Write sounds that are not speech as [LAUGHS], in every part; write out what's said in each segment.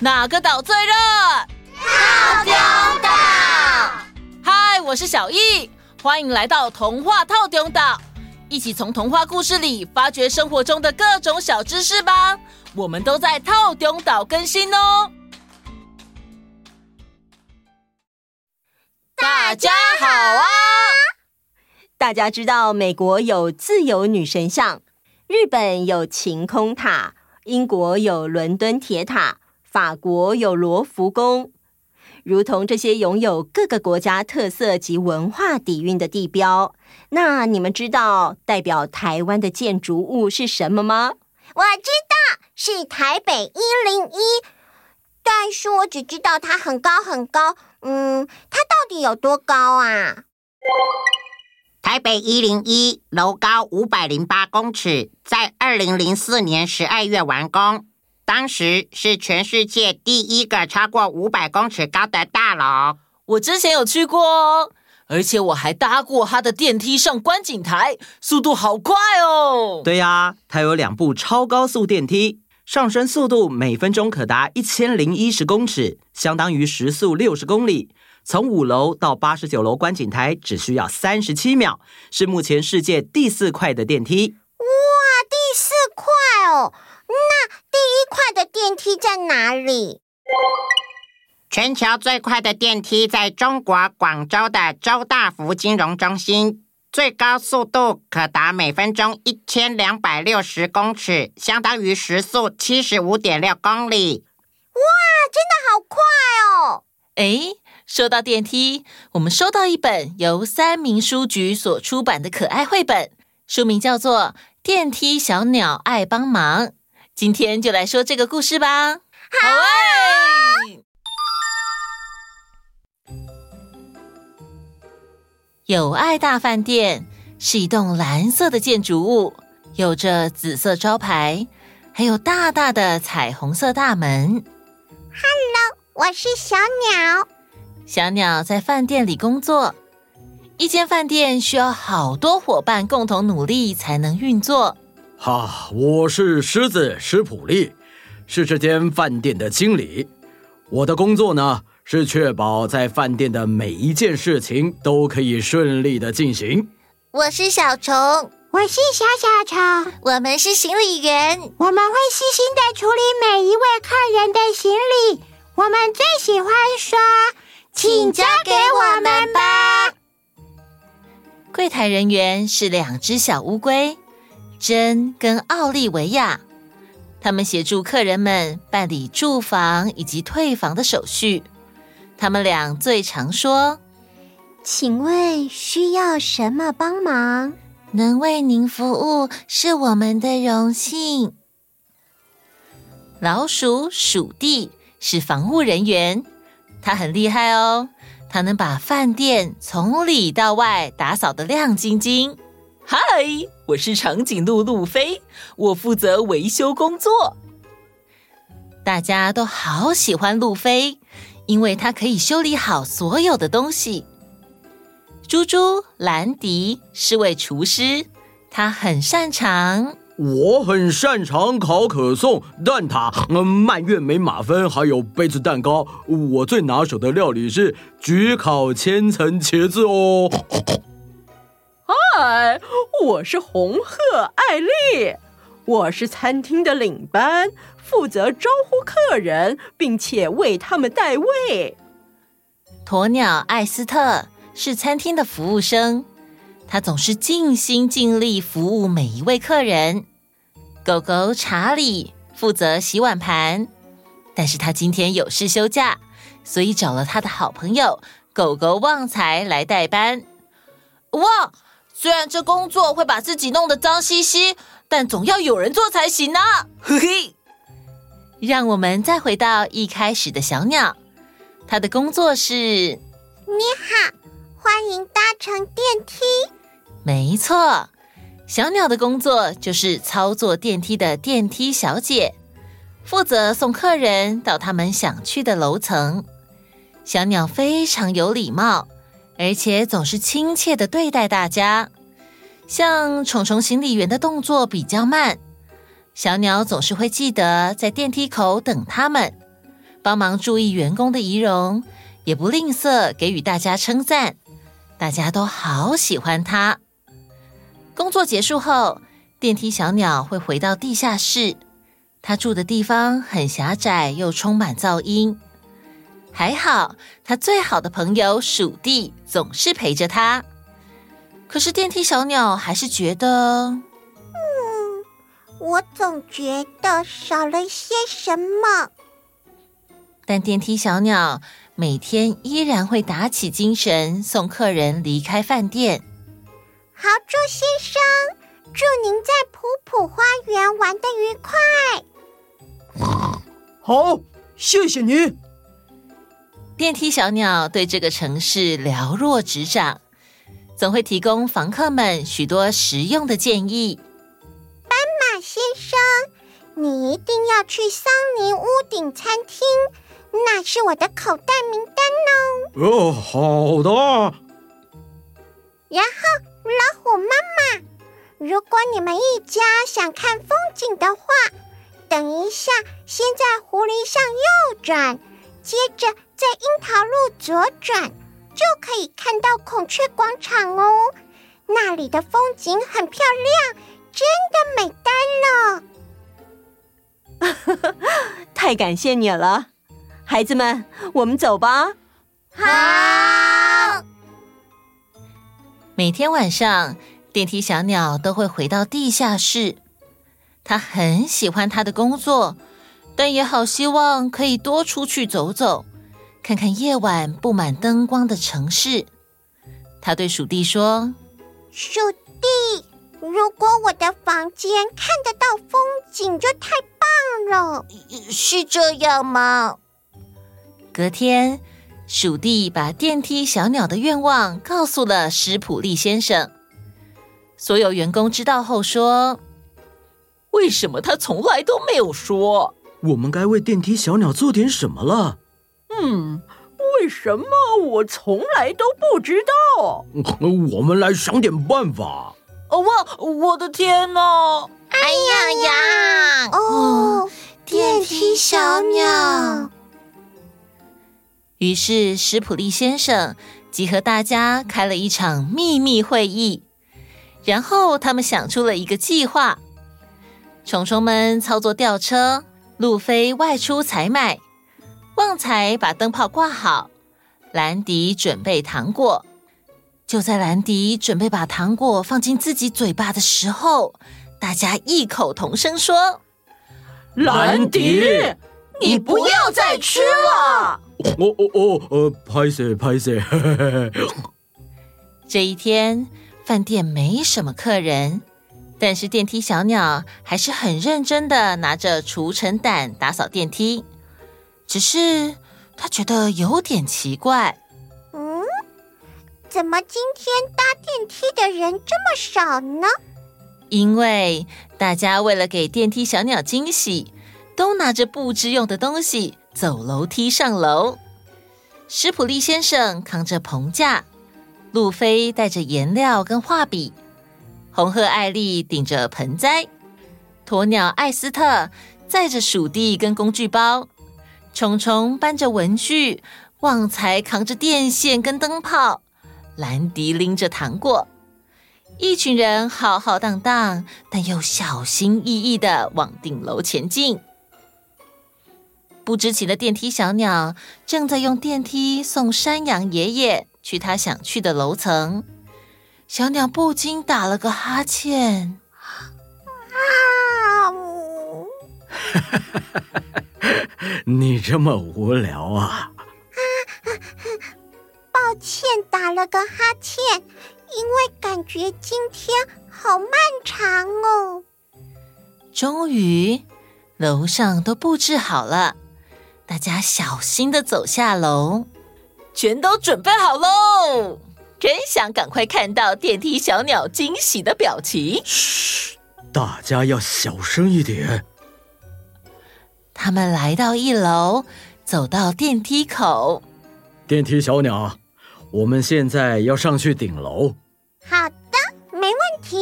哪个岛最热？透中岛。嗨，我是小易，欢迎来到童话透中岛，一起从童话故事里发掘生活中的各种小知识吧。我们都在透中岛更新哦。大家好啊！大家知道美国有自由女神像，日本有晴空塔，英国有伦敦铁塔。法国有罗浮宫，如同这些拥有各个国家特色及文化底蕴的地标。那你们知道代表台湾的建筑物是什么吗？我知道是台北一零一，但是我只知道它很高很高。嗯，它到底有多高啊？台北一零一楼高五百零八公尺，在二零零四年十二月完工。当时是全世界第一个超过五百公尺高的大楼。我之前有去过哦，而且我还搭过它的电梯上观景台，速度好快哦。对呀，它有两部超高速电梯，上升速度每分钟可达一千零一十公尺，相当于时速六十公里。从五楼到八十九楼观景台只需要三十七秒，是目前世界第四快的电梯。哇，第四快哦！那第一快的电梯在哪里？全球最快的电梯在中国广州的周大福金融中心，最高速度可达每分钟一千两百六十公尺，相当于时速七十五点六公里。哇，真的好快哦！诶，说到电梯，我们收到一本由三明书局所出版的可爱绘本，书名叫做《电梯小鸟爱帮忙》。今天就来说这个故事吧。好啊！友爱大饭店是一栋蓝色的建筑物，有着紫色招牌，还有大大的彩虹色大门。Hello，我是小鸟。小鸟在饭店里工作。一间饭店需要好多伙伴共同努力才能运作。哈，我是狮子施普利，是这间饭店的经理。我的工作呢，是确保在饭店的每一件事情都可以顺利的进行。我是小虫，我是小小虫，我们是行李员，我们会细心的处理每一位客人的行李。我们最喜欢说：“请交给我们吧。”柜台人员是两只小乌龟。珍跟奥利维亚，他们协助客人们办理住房以及退房的手续。他们俩最常说：“请问需要什么帮忙？能为您服务是我们的荣幸。”老鼠鼠弟是防务人员，他很厉害哦，他能把饭店从里到外打扫得亮晶晶。嗨，我是长颈鹿路飞，我负责维修工作。大家都好喜欢路飞，因为他可以修理好所有的东西。猪猪兰迪是位厨师，他很擅长。我很擅长烤可颂、蛋挞、嗯、蔓越莓马芬，还有杯子蛋糕。我最拿手的料理是焗烤千层茄子哦。嗨，我是红鹤艾丽，我是餐厅的领班，负责招呼客人，并且为他们带位。鸵鸟艾斯特是餐厅的服务生，他总是尽心尽力服务每一位客人。狗狗查理负责洗碗盘，但是他今天有事休假，所以找了他的好朋友狗狗旺财来代班。哇，虽然这工作会把自己弄得脏兮兮，但总要有人做才行啊！嘿嘿，让我们再回到一开始的小鸟，它的工作是：你好，欢迎搭乘电梯。[LAUGHS] 没错。小鸟的工作就是操作电梯的电梯小姐，负责送客人到他们想去的楼层。小鸟非常有礼貌，而且总是亲切的对待大家。像虫虫行李员的动作比较慢，小鸟总是会记得在电梯口等他们，帮忙注意员工的仪容，也不吝啬给予大家称赞。大家都好喜欢它。工作结束后，电梯小鸟会回到地下室。它住的地方很狭窄，又充满噪音。还好，它最好的朋友鼠弟总是陪着它。可是电梯小鸟还是觉得，嗯，我总觉得少了些什么。但电梯小鸟每天依然会打起精神送客人离开饭店。豪猪先生，祝您在普普花园玩的愉快。好，谢谢您。电梯小鸟对这个城市了若指掌，总会提供房客们许多实用的建议。斑马先生，你一定要去桑尼屋顶餐厅，那是我的口袋名单哦。哦，好的。然后。老虎妈妈，如果你们一家想看风景的话，等一下先在狐狸巷右转，接着在樱桃路左转，就可以看到孔雀广场哦。那里的风景很漂亮，真的美呆了。[LAUGHS] 太感谢你了，孩子们，我们走吧。好。每天晚上，电梯小鸟都会回到地下室。它很喜欢它的工作，但也好希望可以多出去走走，看看夜晚布满灯光的城市。他对鼠弟说：“鼠弟，如果我的房间看得到风景，就太棒了。是这样吗？”隔天。鼠弟把电梯小鸟的愿望告诉了史普利先生。所有员工知道后说：“为什么他从来都没有说？我们该为电梯小鸟做点什么了？”“嗯，为什么我从来都不知道？”“ [LAUGHS] 我们来想点办法。”“哦，我我的天哪！”“哎呀呀！”“哦，电梯小鸟。”于是，史普利先生集合大家开了一场秘密会议，然后他们想出了一个计划：虫虫们操作吊车，路飞外出采买，旺财把灯泡挂好，兰迪准备糖果。就在兰迪准备把糖果放进自己嘴巴的时候，大家异口同声说：“兰迪，你不要再吃了！” [LAUGHS] 哦哦哦，呃，拍谢拍谢。[LAUGHS] 这一天，饭店没什么客人，但是电梯小鸟还是很认真的拿着除尘掸打扫电梯。只是他觉得有点奇怪，嗯，怎么今天搭电梯的人这么少呢？因为大家为了给电梯小鸟惊喜，都拿着布置用的东西。走楼梯上楼，史普利先生扛着棚架，路飞带着颜料跟画笔，红鹤艾丽顶着盆栽，鸵鸟艾斯特载着鼠弟跟工具包，虫虫搬着文具，旺财扛着电线跟灯泡，兰迪拎着糖果。一群人浩浩荡荡，但又小心翼翼地往顶楼前进。不知情的电梯小鸟正在用电梯送山羊爷爷去他想去的楼层。小鸟不禁打了个哈欠。啊呜！[LAUGHS] 你这么无聊啊！抱歉，打了个哈欠，因为感觉今天好漫长哦。终于，楼上都布置好了，大家小心的走下楼，全都准备好喽！真想赶快看到电梯小鸟惊喜的表情。嘘，大家要小声一点。他们来到一楼，走到电梯口。电梯小鸟，我们现在要上去顶楼。好的，没问题。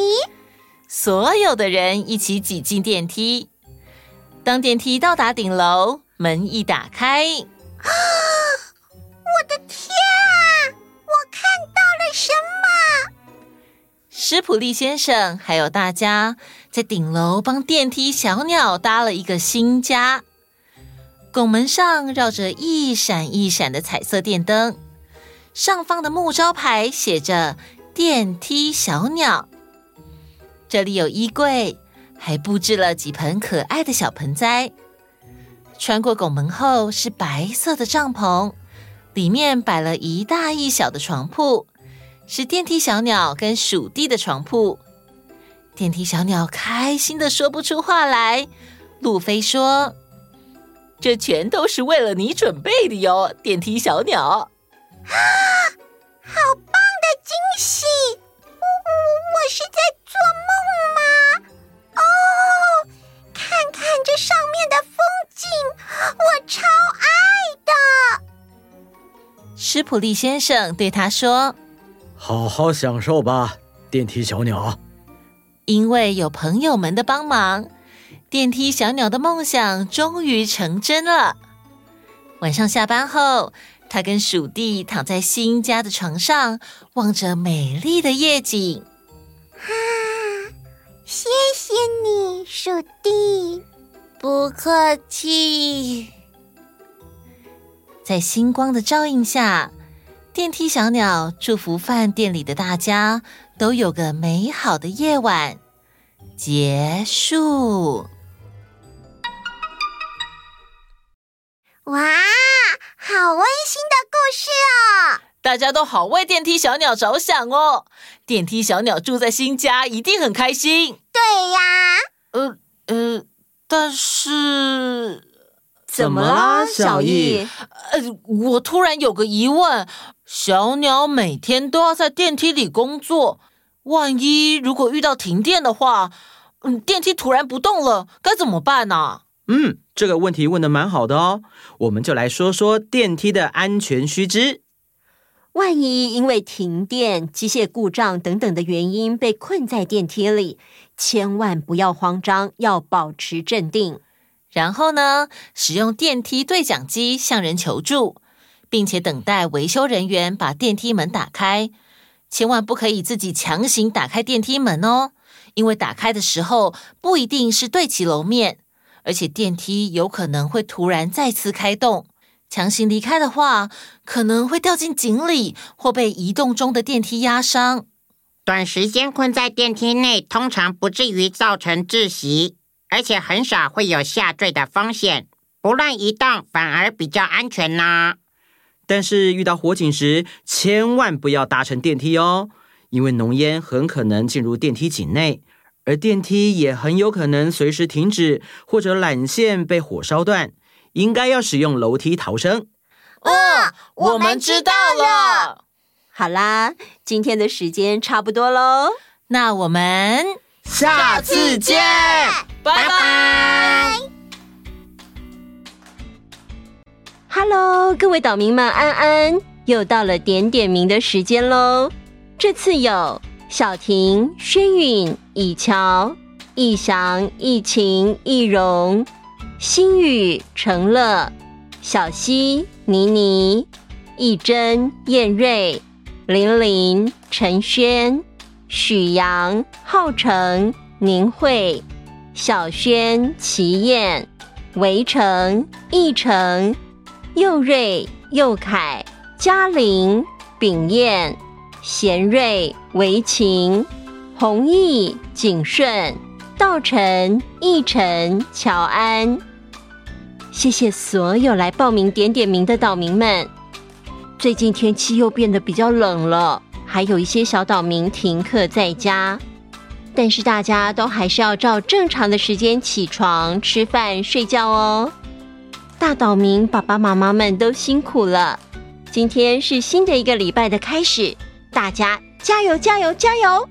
所有的人一起挤进电梯。当电梯到达顶楼，门一打开，啊！[GASPS] 我的天啊！我看到了什么？施普利先生还有大家在顶楼帮电梯小鸟搭了一个新家。拱门上绕着一闪一闪的彩色电灯，上方的木招牌写着“电梯小鸟”。这里有衣柜，还布置了几盆可爱的小盆栽。穿过拱门后是白色的帐篷，里面摆了一大一小的床铺，是电梯小鸟跟鼠弟的床铺。电梯小鸟开心的说不出话来。路飞说。这全都是为了你准备的哟，电梯小鸟。啊，好棒的惊喜！我我我是在做梦吗？哦，看看这上面的风景，我超爱的。施普利先生对他说：“好好享受吧，电梯小鸟。因为有朋友们的帮忙。”电梯小鸟的梦想终于成真了。晚上下班后，他跟鼠弟躺在新家的床上，望着美丽的夜景。啊，谢谢你，鼠弟。不客气。在星光的照映下，电梯小鸟祝福饭店里的大家都有个美好的夜晚。结束。哇，好温馨的故事哦！大家都好为电梯小鸟着想哦。电梯小鸟住在新家一定很开心。对呀。呃呃，但是怎么了，小易？呃，我突然有个疑问：小鸟每天都要在电梯里工作，万一如果遇到停电的话，嗯，电梯突然不动了，该怎么办呢？嗯，这个问题问的蛮好的哦。我们就来说说电梯的安全须知。万一因为停电、机械故障等等的原因被困在电梯里，千万不要慌张，要保持镇定。然后呢，使用电梯对讲机向人求助，并且等待维修人员把电梯门打开。千万不可以自己强行打开电梯门哦，因为打开的时候不一定是对齐楼面。而且电梯有可能会突然再次开动，强行离开的话，可能会掉进井里或被移动中的电梯压伤。短时间困在电梯内，通常不至于造成窒息，而且很少会有下坠的风险。不乱移动反而比较安全呢。但是遇到火警时，千万不要搭乘电梯哦，因为浓烟很可能进入电梯井内。而电梯也很有可能随时停止，或者缆线被火烧断，应该要使用楼梯逃生。哦，我们知道了。好啦，今天的时间差不多喽，那我们下次见，拜拜。Hello，各位岛民们，安安，又到了点点名的时间喽。这次有。小婷、轩允、以乔、逸翔、逸晴、逸荣、新宇、成乐、小溪、妮妮、逸珍、燕瑞、玲玲、陈轩、许阳、浩成、宁慧、小轩、齐燕、围城、义成、佑瑞、佑凯、嘉玲、秉燕、贤瑞、维琴、弘毅、景顺、道成、义成、乔安。谢谢所有来报名点点名的岛民们。最近天气又变得比较冷了，还有一些小岛民停课在家，但是大家都还是要照正常的时间起床、吃饭、睡觉哦。大岛民爸爸妈妈们都辛苦了，今天是新的一个礼拜的开始，大家加油加油加油！